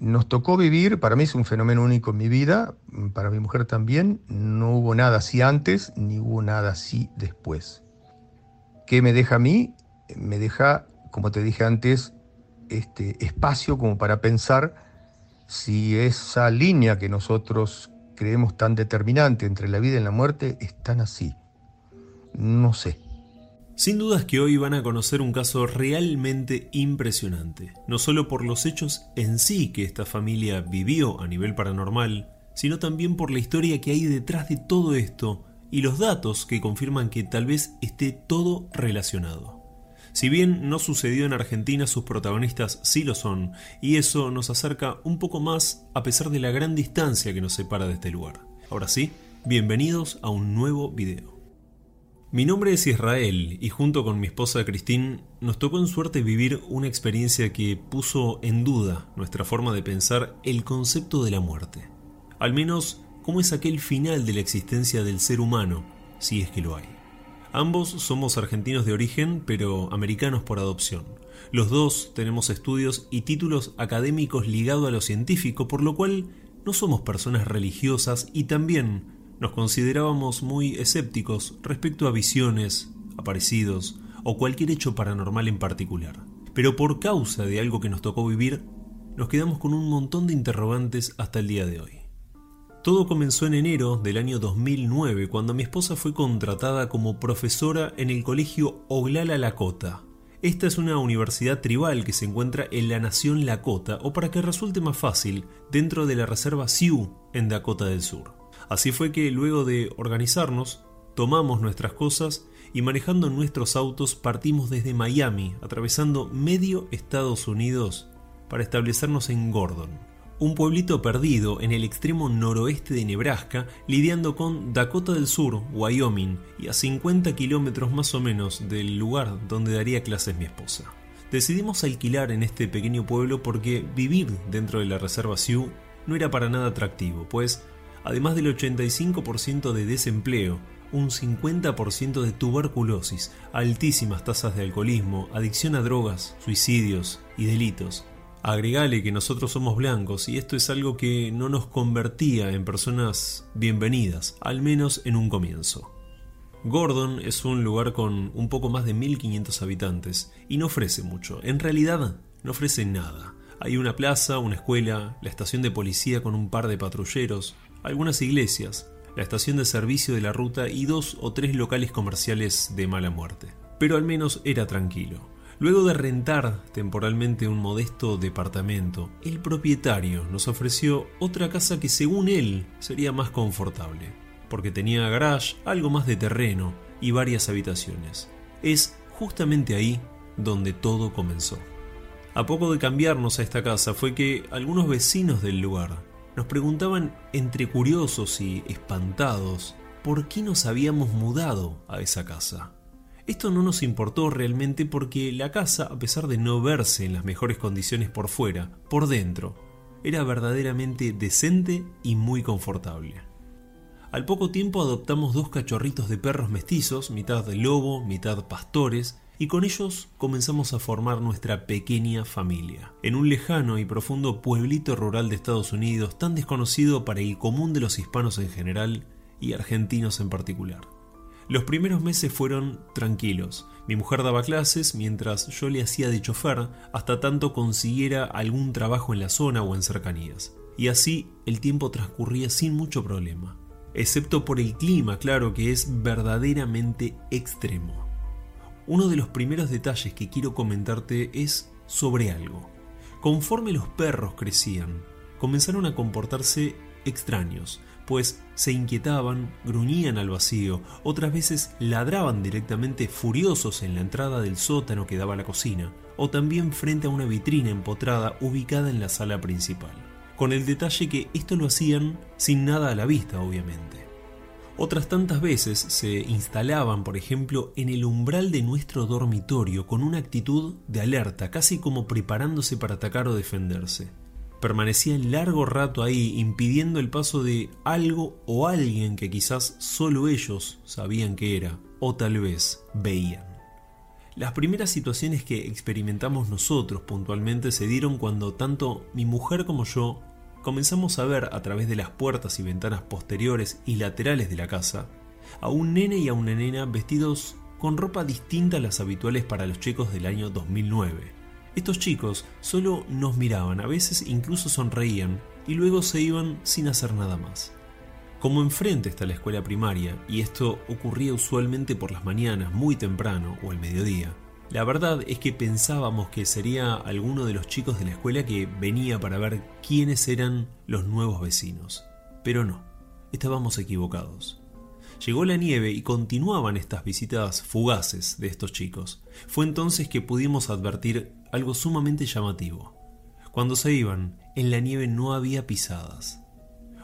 Nos tocó vivir, para mí es un fenómeno único en mi vida, para mi mujer también, no hubo nada así antes, ni hubo nada así después. ¿Qué me deja a mí? Me deja, como te dije antes, este espacio como para pensar si esa línea que nosotros creemos tan determinante entre la vida y la muerte es tan así. No sé. Sin dudas que hoy van a conocer un caso realmente impresionante, no solo por los hechos en sí que esta familia vivió a nivel paranormal, sino también por la historia que hay detrás de todo esto y los datos que confirman que tal vez esté todo relacionado. Si bien no sucedió en Argentina, sus protagonistas sí lo son, y eso nos acerca un poco más a pesar de la gran distancia que nos separa de este lugar. Ahora sí, bienvenidos a un nuevo video. Mi nombre es Israel y junto con mi esposa Christine nos tocó en suerte vivir una experiencia que puso en duda nuestra forma de pensar el concepto de la muerte. Al menos, cómo es aquel final de la existencia del ser humano, si es que lo hay. Ambos somos argentinos de origen, pero americanos por adopción. Los dos tenemos estudios y títulos académicos ligados a lo científico, por lo cual no somos personas religiosas y también nos considerábamos muy escépticos respecto a visiones, aparecidos o cualquier hecho paranormal en particular. Pero por causa de algo que nos tocó vivir, nos quedamos con un montón de interrogantes hasta el día de hoy. Todo comenzó en enero del año 2009 cuando mi esposa fue contratada como profesora en el colegio Oglala Lakota. Esta es una universidad tribal que se encuentra en la nación Lakota o para que resulte más fácil, dentro de la reserva Sioux en Dakota del Sur. Así fue que luego de organizarnos, tomamos nuestras cosas y manejando nuestros autos partimos desde Miami, atravesando medio Estados Unidos para establecernos en Gordon, un pueblito perdido en el extremo noroeste de Nebraska, lidiando con Dakota del Sur, Wyoming, y a 50 kilómetros más o menos del lugar donde daría clases mi esposa. Decidimos alquilar en este pequeño pueblo porque vivir dentro de la reserva Sioux no era para nada atractivo, pues además del 85% de desempleo, un 50% de tuberculosis, altísimas tasas de alcoholismo, adicción a drogas, suicidios y delitos, Agregale que nosotros somos blancos y esto es algo que no nos convertía en personas bienvenidas, al menos en un comienzo. Gordon es un lugar con un poco más de 1500 habitantes y no ofrece mucho, en realidad no ofrece nada. Hay una plaza, una escuela, la estación de policía con un par de patrulleros, algunas iglesias, la estación de servicio de la ruta y dos o tres locales comerciales de mala muerte. Pero al menos era tranquilo. Luego de rentar temporalmente un modesto departamento, el propietario nos ofreció otra casa que según él sería más confortable, porque tenía garage, algo más de terreno y varias habitaciones. Es justamente ahí donde todo comenzó. A poco de cambiarnos a esta casa fue que algunos vecinos del lugar nos preguntaban entre curiosos y espantados por qué nos habíamos mudado a esa casa. Esto no nos importó realmente porque la casa, a pesar de no verse en las mejores condiciones por fuera, por dentro, era verdaderamente decente y muy confortable. Al poco tiempo adoptamos dos cachorritos de perros mestizos, mitad de lobo, mitad pastores, y con ellos comenzamos a formar nuestra pequeña familia, en un lejano y profundo pueblito rural de Estados Unidos tan desconocido para el común de los hispanos en general y argentinos en particular. Los primeros meses fueron tranquilos. Mi mujer daba clases mientras yo le hacía de chofer hasta tanto consiguiera algún trabajo en la zona o en cercanías. Y así el tiempo transcurría sin mucho problema. Excepto por el clima, claro que es verdaderamente extremo. Uno de los primeros detalles que quiero comentarte es sobre algo. Conforme los perros crecían, comenzaron a comportarse extraños, pues se inquietaban, gruñían al vacío, otras veces ladraban directamente furiosos en la entrada del sótano que daba a la cocina, o también frente a una vitrina empotrada ubicada en la sala principal, con el detalle que esto lo hacían sin nada a la vista, obviamente. Otras tantas veces se instalaban, por ejemplo, en el umbral de nuestro dormitorio con una actitud de alerta, casi como preparándose para atacar o defenderse permanecían largo rato ahí impidiendo el paso de algo o alguien que quizás solo ellos sabían que era o tal vez veían. Las primeras situaciones que experimentamos nosotros puntualmente se dieron cuando tanto mi mujer como yo comenzamos a ver a través de las puertas y ventanas posteriores y laterales de la casa a un nene y a una nena vestidos con ropa distinta a las habituales para los chicos del año 2009. Estos chicos solo nos miraban, a veces incluso sonreían y luego se iban sin hacer nada más. Como enfrente está la escuela primaria, y esto ocurría usualmente por las mañanas, muy temprano o al mediodía, la verdad es que pensábamos que sería alguno de los chicos de la escuela que venía para ver quiénes eran los nuevos vecinos. Pero no, estábamos equivocados. Llegó la nieve y continuaban estas visitas fugaces de estos chicos. Fue entonces que pudimos advertir algo sumamente llamativo. Cuando se iban, en la nieve no había pisadas.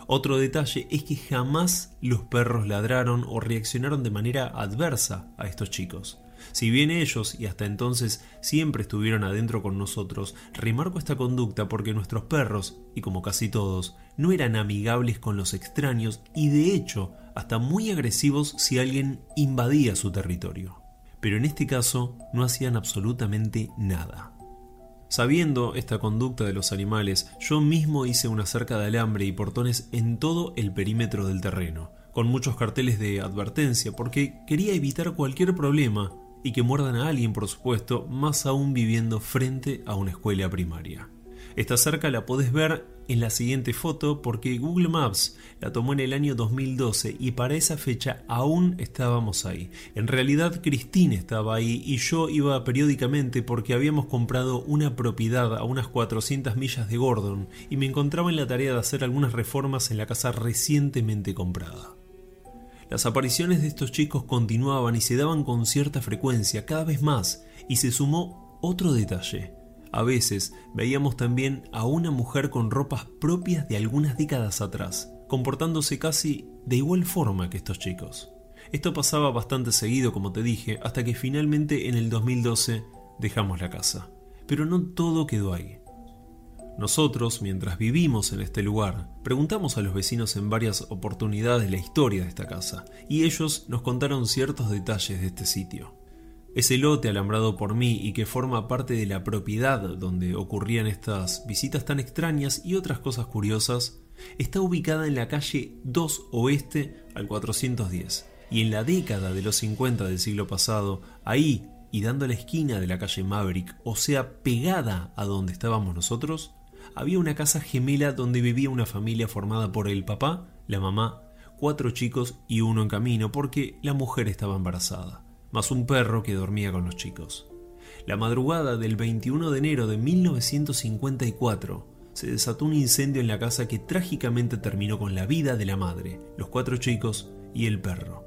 Otro detalle es que jamás los perros ladraron o reaccionaron de manera adversa a estos chicos. Si bien ellos, y hasta entonces, siempre estuvieron adentro con nosotros, remarco esta conducta porque nuestros perros, y como casi todos, no eran amigables con los extraños y de hecho hasta muy agresivos si alguien invadía su territorio. Pero en este caso no hacían absolutamente nada. Sabiendo esta conducta de los animales, yo mismo hice una cerca de alambre y portones en todo el perímetro del terreno, con muchos carteles de advertencia, porque quería evitar cualquier problema y que muerdan a alguien, por supuesto, más aún viviendo frente a una escuela primaria. Esta cerca la podés ver en la siguiente foto porque Google Maps la tomó en el año 2012 y para esa fecha aún estábamos ahí. En realidad Cristina estaba ahí y yo iba periódicamente porque habíamos comprado una propiedad a unas 400 millas de Gordon y me encontraba en la tarea de hacer algunas reformas en la casa recientemente comprada. Las apariciones de estos chicos continuaban y se daban con cierta frecuencia, cada vez más, y se sumó otro detalle. A veces veíamos también a una mujer con ropas propias de algunas décadas atrás, comportándose casi de igual forma que estos chicos. Esto pasaba bastante seguido, como te dije, hasta que finalmente en el 2012 dejamos la casa. Pero no todo quedó ahí. Nosotros, mientras vivimos en este lugar, preguntamos a los vecinos en varias oportunidades la historia de esta casa, y ellos nos contaron ciertos detalles de este sitio. Ese lote alambrado por mí y que forma parte de la propiedad donde ocurrían estas visitas tan extrañas y otras cosas curiosas, está ubicada en la calle 2 Oeste al 410. Y en la década de los 50 del siglo pasado, ahí y dando la esquina de la calle Maverick, o sea, pegada a donde estábamos nosotros, había una casa gemela donde vivía una familia formada por el papá, la mamá, cuatro chicos y uno en camino porque la mujer estaba embarazada más un perro que dormía con los chicos. La madrugada del 21 de enero de 1954 se desató un incendio en la casa que trágicamente terminó con la vida de la madre, los cuatro chicos y el perro.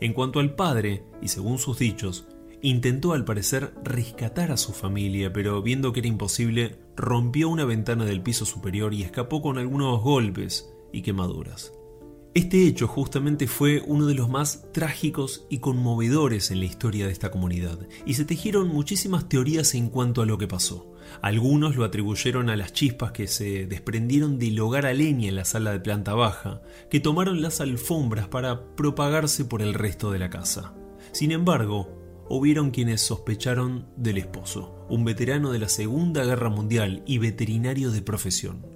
En cuanto al padre, y según sus dichos, intentó al parecer rescatar a su familia, pero viendo que era imposible, rompió una ventana del piso superior y escapó con algunos golpes y quemaduras. Este hecho justamente fue uno de los más trágicos y conmovedores en la historia de esta comunidad, y se tejieron muchísimas teorías en cuanto a lo que pasó. Algunos lo atribuyeron a las chispas que se desprendieron del hogar a leña en la sala de planta baja, que tomaron las alfombras para propagarse por el resto de la casa. Sin embargo, hubieron quienes sospecharon del esposo, un veterano de la Segunda Guerra Mundial y veterinario de profesión.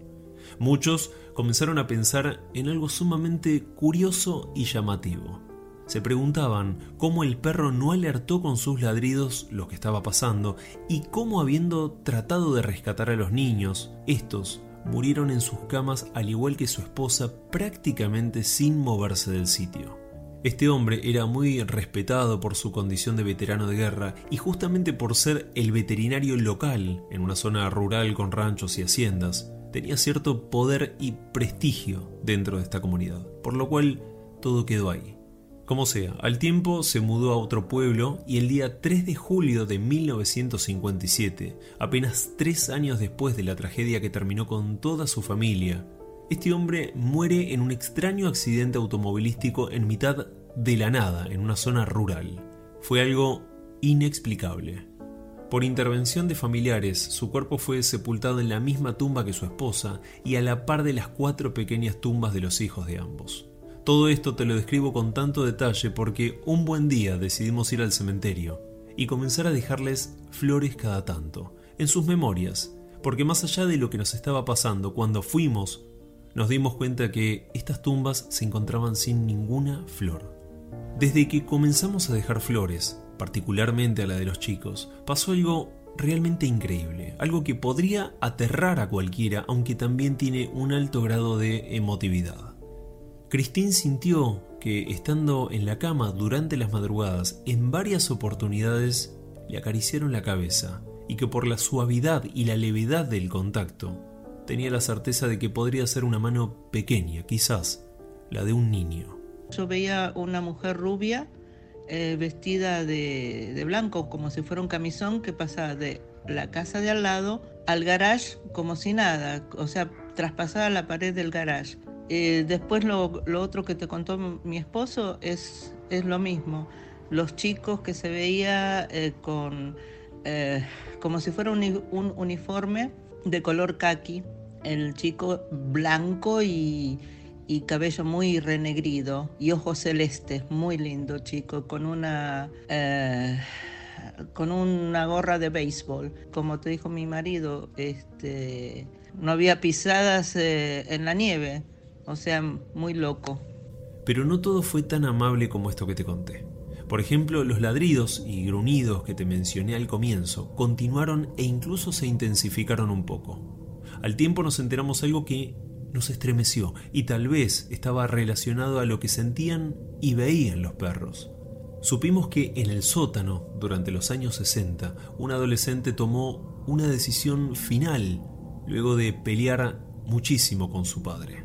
Muchos comenzaron a pensar en algo sumamente curioso y llamativo. Se preguntaban cómo el perro no alertó con sus ladridos lo que estaba pasando y cómo habiendo tratado de rescatar a los niños, estos murieron en sus camas al igual que su esposa prácticamente sin moverse del sitio. Este hombre era muy respetado por su condición de veterano de guerra y justamente por ser el veterinario local en una zona rural con ranchos y haciendas, tenía cierto poder y prestigio dentro de esta comunidad, por lo cual todo quedó ahí. Como sea, al tiempo se mudó a otro pueblo y el día 3 de julio de 1957, apenas tres años después de la tragedia que terminó con toda su familia, este hombre muere en un extraño accidente automovilístico en mitad de la nada, en una zona rural. Fue algo inexplicable. Por intervención de familiares, su cuerpo fue sepultado en la misma tumba que su esposa y a la par de las cuatro pequeñas tumbas de los hijos de ambos. Todo esto te lo describo con tanto detalle porque un buen día decidimos ir al cementerio y comenzar a dejarles flores cada tanto, en sus memorias, porque más allá de lo que nos estaba pasando cuando fuimos, nos dimos cuenta que estas tumbas se encontraban sin ninguna flor. Desde que comenzamos a dejar flores, particularmente a la de los chicos, pasó algo realmente increíble, algo que podría aterrar a cualquiera, aunque también tiene un alto grado de emotividad. Christine sintió que estando en la cama durante las madrugadas, en varias oportunidades le acariciaron la cabeza y que por la suavidad y la levedad del contacto, tenía la certeza de que podría ser una mano pequeña, quizás la de un niño. Yo veía una mujer rubia eh, vestida de, blanco, como si fuera un camisón, que pasaba de la casa de al lado al garage como si nada, o sea, traspasaba la pared del garage. Eh, después lo, otro que te contó mi esposo es, es lo mismo. Los chicos que se veía eh, con como si fuera un, un uniforme de color khaki, el chico blanco y, cabello muy renegrido y ojos celestes, muy lindo chico, con una, eh, con una gorra de béisbol. Como te dijo mi marido, este, no había pisadas eh, en la nieve, o sea, muy loco. Pero no todo fue tan amable como esto que te conté. Por ejemplo, los ladridos y gruñidos que te mencioné al comienzo continuaron e incluso se intensificaron un poco. Al tiempo nos enteramos algo que nos estremeció y tal vez estaba relacionado a lo que sentían y veían los perros. Supimos que en el sótano, durante los años 60, un adolescente tomó una decisión final luego de pelear muchísimo con su padre.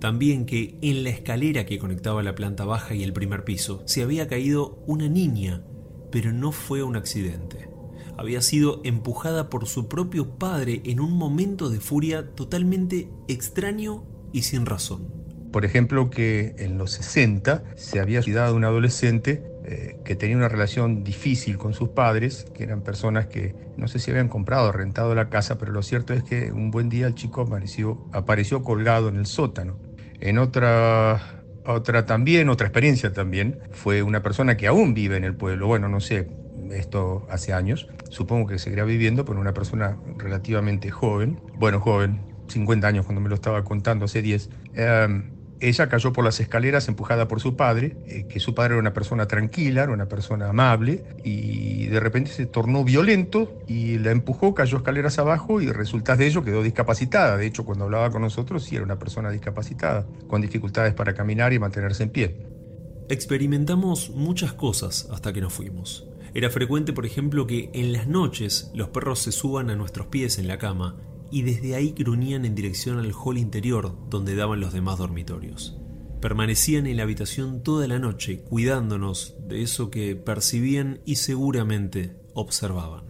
También que en la escalera que conectaba la planta baja y el primer piso se había caído una niña, pero no fue un accidente había sido empujada por su propio padre en un momento de furia totalmente extraño y sin razón. Por ejemplo, que en los 60 se había cuidado un adolescente eh, que tenía una relación difícil con sus padres, que eran personas que no sé si habían comprado o rentado la casa, pero lo cierto es que un buen día el chico apareció, apareció colgado en el sótano. En otra otra también, otra experiencia también, fue una persona que aún vive en el pueblo, bueno, no sé, esto hace años, supongo que seguirá viviendo, por una persona relativamente joven, bueno, joven, 50 años cuando me lo estaba contando, hace 10. Em, ella cayó por las escaleras empujada por su padre, eh, que su padre era una persona tranquila, era una persona amable, y de repente se tornó violento y la empujó, cayó escaleras abajo y resultado de ello quedó discapacitada. De hecho, cuando hablaba con nosotros, sí era una persona discapacitada, con dificultades para caminar y mantenerse en pie. Experimentamos muchas cosas hasta que nos fuimos. Era frecuente, por ejemplo, que en las noches los perros se suban a nuestros pies en la cama y desde ahí gruñían en dirección al hall interior donde daban los demás dormitorios. Permanecían en la habitación toda la noche cuidándonos de eso que percibían y seguramente observaban.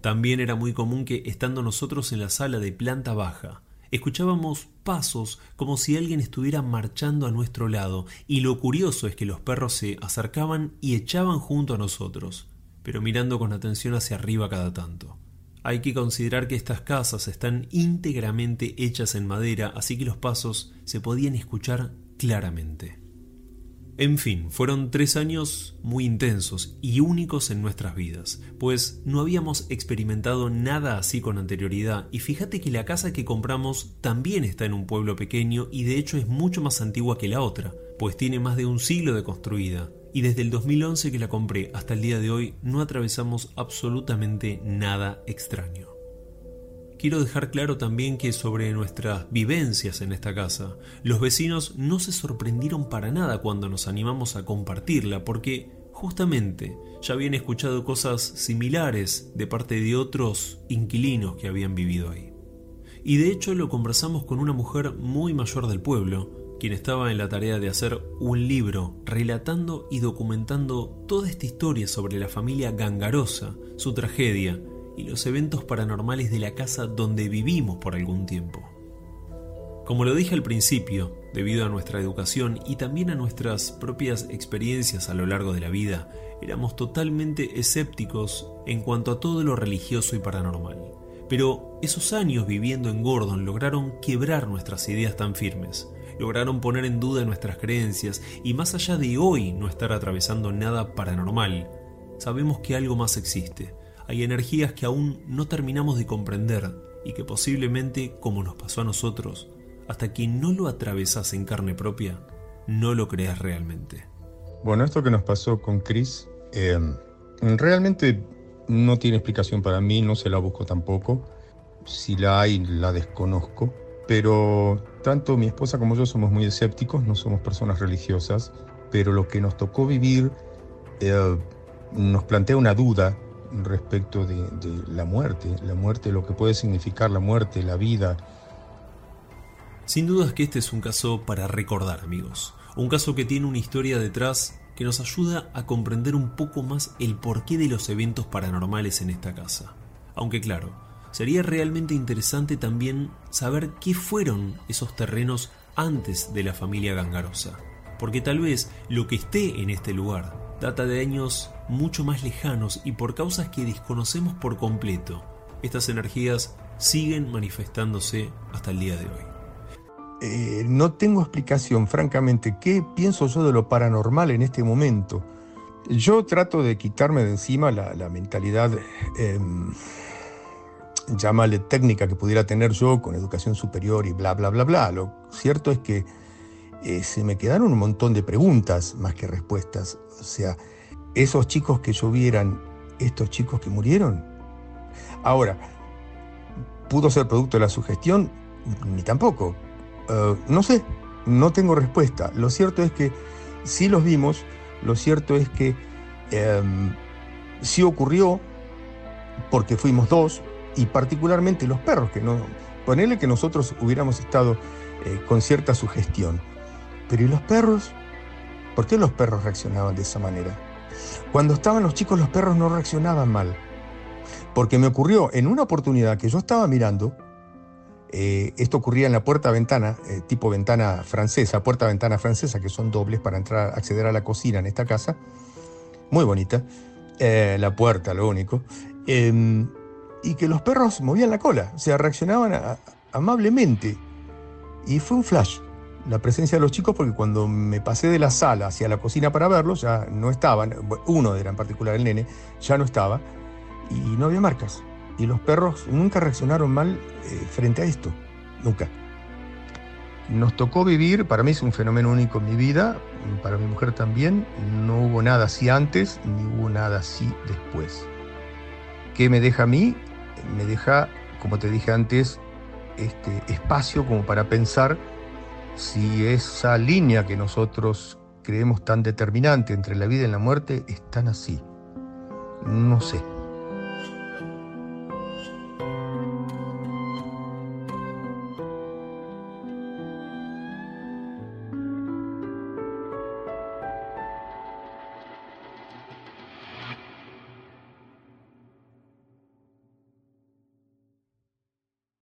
También era muy común que, estando nosotros en la sala de planta baja, escuchábamos pasos como si alguien estuviera marchando a nuestro lado, y lo curioso es que los perros se acercaban y echaban junto a nosotros, pero mirando con atención hacia arriba cada tanto. Hay que considerar que estas casas están íntegramente hechas en madera, así que los pasos se podían escuchar claramente. En fin, fueron tres años muy intensos y únicos en nuestras vidas, pues no habíamos experimentado nada así con anterioridad y fíjate que la casa que compramos también está en un pueblo pequeño y de hecho es mucho más antigua que la otra, pues tiene más de un siglo de construida y desde el 2011 que la compré hasta el día de hoy no atravesamos absolutamente nada extraño. Quiero dejar claro también que sobre nuestras vivencias en esta casa, los vecinos no se sorprendieron para nada cuando nos animamos a compartirla, porque justamente ya habían escuchado cosas similares de parte de otros inquilinos que habían vivido ahí. Y de hecho lo conversamos con una mujer muy mayor del pueblo, quien estaba en la tarea de hacer un libro relatando y documentando toda esta historia sobre la familia Gangarosa, su tragedia y los eventos paranormales de la casa donde vivimos por algún tiempo. Como lo dije al principio, debido a nuestra educación y también a nuestras propias experiencias a lo largo de la vida, éramos totalmente escépticos en cuanto a todo lo religioso y paranormal. Pero esos años viviendo en Gordon lograron quebrar nuestras ideas tan firmes lograron poner en duda nuestras creencias y más allá de hoy no estar atravesando nada paranormal, sabemos que algo más existe. Hay energías que aún no terminamos de comprender y que posiblemente, como nos pasó a nosotros, hasta que no lo atravesas en carne propia, no lo creas realmente. Bueno, esto que nos pasó con Chris, eh, realmente no tiene explicación para mí, no se la busco tampoco. Si la hay, la desconozco. Pero tanto mi esposa como yo somos muy escépticos, no somos personas religiosas, pero lo que nos tocó vivir eh, nos plantea una duda respecto de, la muerte, la muerte, lo que puede significar la muerte, la vida. Sin dudas que este es un caso para recordar, amigos. Un caso que tiene una historia detrás que nos ayuda a comprender un poco más el porqué de los eventos paranormales en esta casa. Aunque claro, sería realmente interesante también saber qué fueron esos terrenos antes de la familia Gangarosa, porque tal vez lo que esté en este lugar data de años mucho más lejanos y por causas que desconocemos por completo. Estas energías siguen manifestándose hasta el día de hoy. Eh, no tengo explicación, francamente, qué pienso yo de lo paranormal en este momento. Yo trato de quitarme de encima la, mentalidad, eh, llámale técnica que pudiera tener yo con educación superior y bla, bla, bla, bla. Lo cierto es que eh, se me quedaron un montón de preguntas más que respuestas. O sea, esos chicos que llovieran, estos chicos que murieron. Ahora, ¿pudo ser producto de la sugestión? Ni tampoco. Eh, no sé, no tengo respuesta. Lo cierto es que sí los vimos, lo cierto es que em, sí ocurrió porque fuimos dos y particularmente los perros, que no, ponerle que nosotros hubiéramos estado eh, con cierta sugestión. Pero ¿y los perros? ¿Por qué los perros reaccionaban de esa manera? Cuando estaban los chicos los perros no reaccionaban mal. Porque me ocurrió en una oportunidad que yo estaba mirando, eh, esto ocurría en la puerta-ventana, eh, tipo ventana francesa, puerta-ventana francesa, que son dobles para entrar, acceder a la cocina en esta casa. Muy bonita. La puerta, lo único. Y que los perros movían la cola, o sea, reaccionaban amablemente. Y fue un flash la presencia de los chicos porque cuando me pasé de la sala hacia la cocina para verlos, ya no estaban, uno era en particular el nene, ya no estaba, y no había marcas. Y los perros nunca reaccionaron mal eh, frente a esto, nunca. Nos tocó vivir, para mí es un fenómeno único en mi vida, para mi mujer también, no hubo nada así antes, ni hubo nada así después. ¿Qué me deja a mí? Me deja, como te dije antes, este espacio como para pensar si esa línea que nosotros creemos tan determinante entre la vida y la muerte es tan así. No sé.